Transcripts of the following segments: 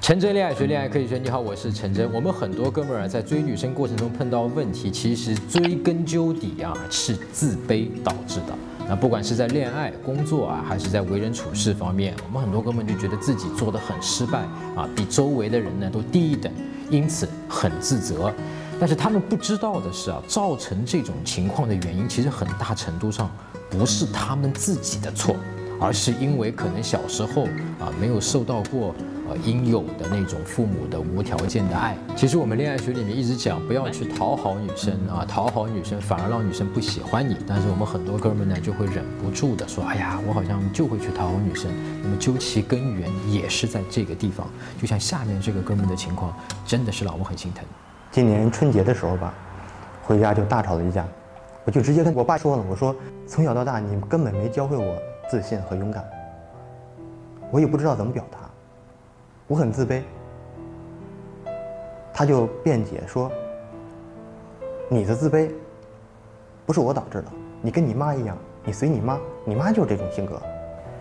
陈真恋爱学，恋爱科学。你好，我是陈真。我们很多哥们儿在追女生过程中碰到问题，其实追根究底啊，是自卑导致的。那不管是在恋爱、工作啊，还是在为人处事方面，我们很多哥们就觉得自己做得很失败啊，比周围的人呢都低一等，因此很自责。但是他们不知道的是啊，造成这种情况的原因，其实很大程度上不是他们自己的错，而是因为可能小时候啊没有受到过。应有的那种父母的无条件的爱，其实我们恋爱学里面一直讲，不要去讨好女生啊，讨好女生反而让女生不喜欢你。但是我们很多哥们呢，就会忍不住的说，哎呀，我好像就会去讨好女生。那么究其根源，也是在这个地方。就像下面这个哥们的情况，真的是让我很心疼。今年春节的时候吧，回家就大吵了一架，我就直接跟我爸说了，我说从小到大你根本没教会我自信和勇敢，我也不知道怎么表达。我很自卑，他就辩解说：“你的自卑不是我导致的，你跟你妈一样，你随你妈，你妈就是这种性格。”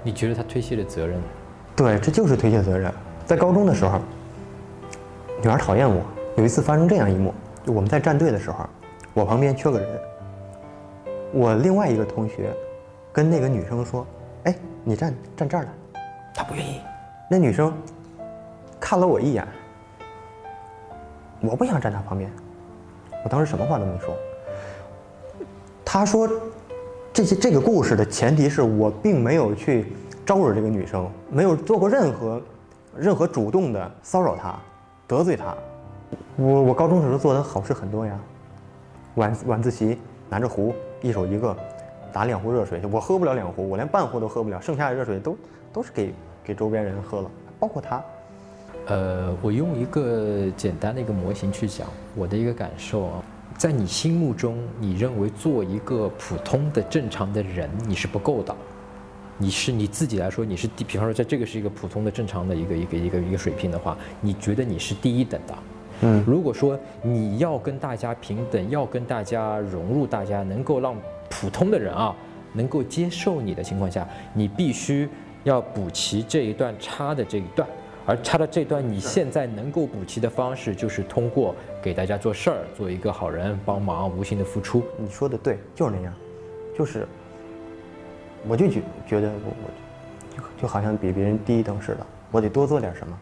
你觉得他推卸了责任？对，这就是推卸责任。在高中的时候，女孩讨厌我。有一次发生这样一幕，就我们在站队的时候，我旁边缺个人，我另外一个同学跟那个女生说：“哎，你站站这儿来。”她不愿意。那女生。看了我一眼，我不想站他旁边，我当时什么话都没说。他说：“这些这个故事的前提是我并没有去招惹这个女生，没有做过任何任何主动的骚扰她、得罪她。我我高中时候做的好事很多呀，晚晚自习拿着壶，一手一个，打两壶热水，我喝不了两壶，我连半壶都喝不了，剩下的热水都都是给给周边人喝了，包括他。”呃，我用一个简单的一个模型去讲我的一个感受啊，在你心目中，你认为做一个普通的正常的人你是不够的，你是你自己来说你是第，比方说在这个是一个普通的正常的一个一个一个一个水平的话，你觉得你是第一等的，嗯，如果说你要跟大家平等，要跟大家融入大家，能够让普通的人啊能够接受你的情况下，你必须要补齐这一段差的这一段。而差的这段，你现在能够补齐的方式，就是通过给大家做事儿，做一个好人，帮忙，无形的付出。你说的对，就是那样，就是，我就觉觉得我我，就就好像比别人低一等似的，我得多做点什么。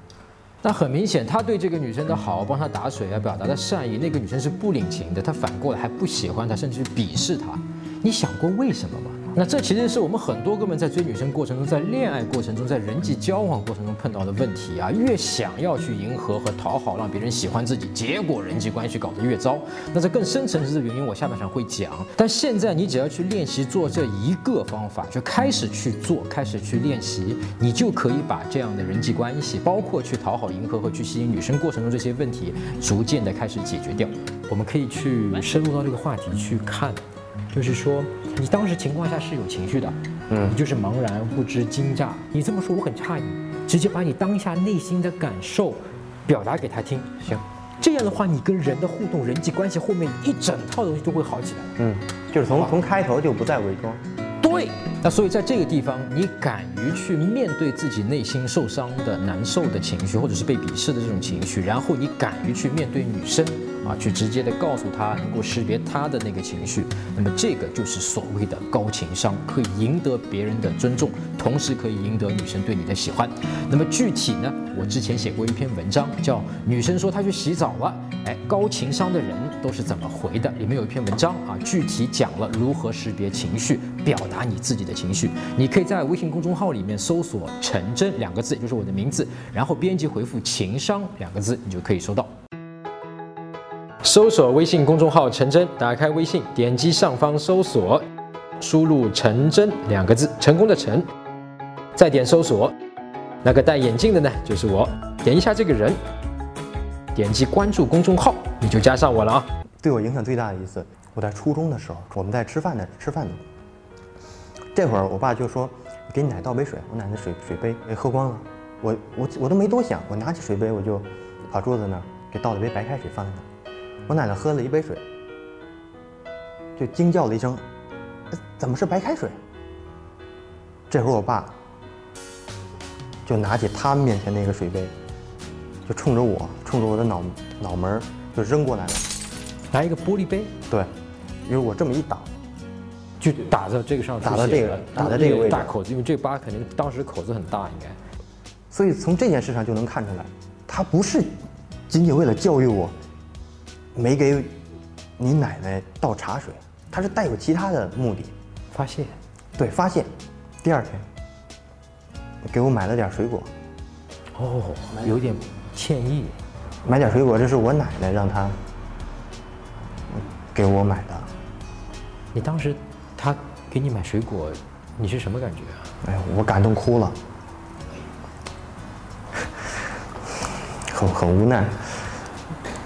那很明显，他对这个女生的好，帮她打水啊，表达的善意，那个女生是不领情的，她反过来还不喜欢她，甚至鄙视她。你想过为什么吗？那这其实是我们很多哥们在追女生过程中，在恋爱过程中，在人际交往过程中碰到的问题啊。越想要去迎合和讨好，让别人喜欢自己，结果人际关系搞得越糟。那这更深层次的原因，我下半场会讲。但现在你只要去练习做这一个方法，就开始去做，开始去练习，你就可以把这样的人际关系，包括去讨好、迎合和去吸引女生过程中这些问题，逐渐的开始解决掉。我们可以去深入到这个话题去看。就是说，你当时情况下是有情绪的，嗯，你就是茫然不知惊乍。你这么说我很诧异，直接把你当下内心的感受表达给他听。行，这样的话，你跟人的互动、人际关系后面一整套东西都会好起来。嗯，就是从从开头就不再伪装。对，那所以在这个地方，你敢于去面对自己内心受伤的、难受的情绪，或者是被鄙视的这种情绪，然后你敢于去面对女生。啊，去直接的告诉他，能够识别他的那个情绪，那么这个就是所谓的高情商，可以赢得别人的尊重，同时可以赢得女生对你的喜欢。那么具体呢，我之前写过一篇文章，叫《女生说她去洗澡了》，哎，高情商的人都是怎么回的？里面有一篇文章啊，具体讲了如何识别情绪，表达你自己的情绪。你可以在微信公众号里面搜索“陈真”两个字，就是我的名字，然后编辑回复“情商”两个字，你就可以收到。搜索微信公众号“陈真”，打开微信，点击上方搜索，输入“陈真”两个字，成功的“陈”，再点搜索，那个戴眼镜的呢，就是我。点一下这个人，点击关注公众号，你就加上我了啊。对我影响最大的一次，我在初中的时候，我们在吃饭呢，吃饭呢。这会儿我爸就说：“给你奶倒杯水。”我奶奶水水杯给喝光了，我我我都没多想，我拿起水杯我就跑桌子那儿给倒了杯白开水放在那儿。我奶奶喝了一杯水，就惊叫了一声：“怎么是白开水？”这会儿我爸就拿起他们面前那个水杯，就冲着我，冲着我的脑脑门就扔过来了。拿一个玻璃杯，对，因为我这么一挡，就打到这个上，打到这个打到这个位置大口子，因为这个疤肯定当时口子很大，应该。所以从这件事上就能看出来，他不是仅仅为了教育我，没给你奶奶倒茶水，他是带有其他的目的。发泄，对，发泄第二天给我买了点水果，哦，有点歉意。买点水果，这是我奶奶让他给我买的。你当时他给你买水果，你是什么感觉啊？哎呀，我感动哭了，很很无奈。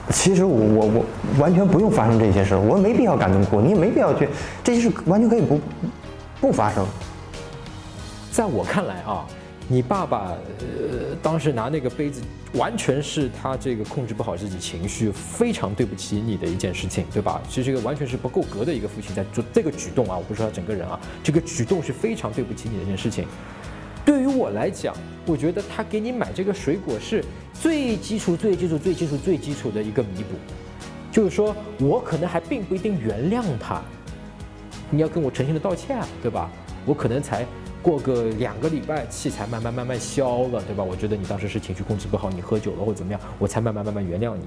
其实我我我完全不用发生这些事儿，我没必要感动哭，你也没必要去，这些事完全可以不不发生。在我看来啊，你爸爸呃当时拿那个杯子，完全是他这个控制不好自己情绪，非常对不起你的一件事情，对吧？其实这个完全是不够格的一个父亲在做这个举动啊，我不是说他整个人啊，这个举动是非常对不起你的一件事情。对于我来讲，我觉得他给你买这个水果是最基础、最基础、最基础、最基础的一个弥补，就是说我可能还并不一定原谅他，你要跟我诚心的道歉，对吧？我可能才过个两个礼拜，气才慢慢慢慢消了，对吧？我觉得你当时是情绪控制不好，你喝酒了或怎么样，我才慢慢慢慢原谅你。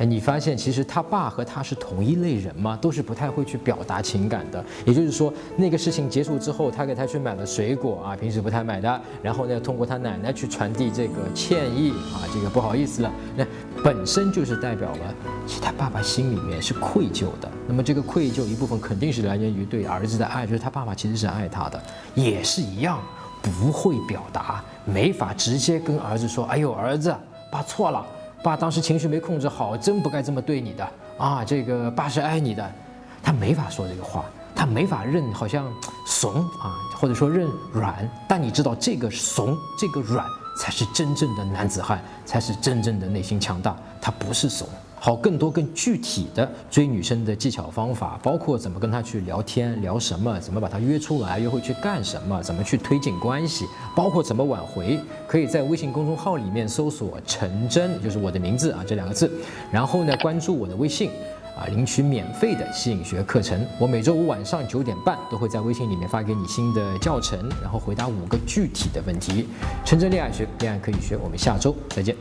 哎，你发现其实他爸和他是同一类人吗？都是不太会去表达情感的。也就是说，那个事情结束之后，他给他去买了水果啊，平时不太买的。然后呢，通过他奶奶去传递这个歉意啊，这个不好意思了。那本身就是代表了，其实他爸爸心里面是愧疚的。那么这个愧疚一部分肯定是来源于对儿子的爱，就是他爸爸其实是爱他的，也是一样不会表达，没法直接跟儿子说：“哎呦，儿子，爸错了。”爸当时情绪没控制好，真不该这么对你的啊！这个爸是爱你的，他没法说这个话，他没法认好像怂啊，或者说认软。但你知道，这个怂，这个软，才是真正的男子汉，才是真正的内心强大。他不是怂。好，更多更具体的追女生的技巧方法，包括怎么跟她去聊天，聊什么，怎么把她约出来，约会去干什么，怎么去推进关系，包括怎么挽回，可以在微信公众号里面搜索“陈真”，就是我的名字啊这两个字，然后呢关注我的微信，啊领取免费的吸引学课程。我每周五晚上九点半都会在微信里面发给你新的教程，然后回答五个具体的问题。陈真恋爱学，恋爱可以学。我们下周再见。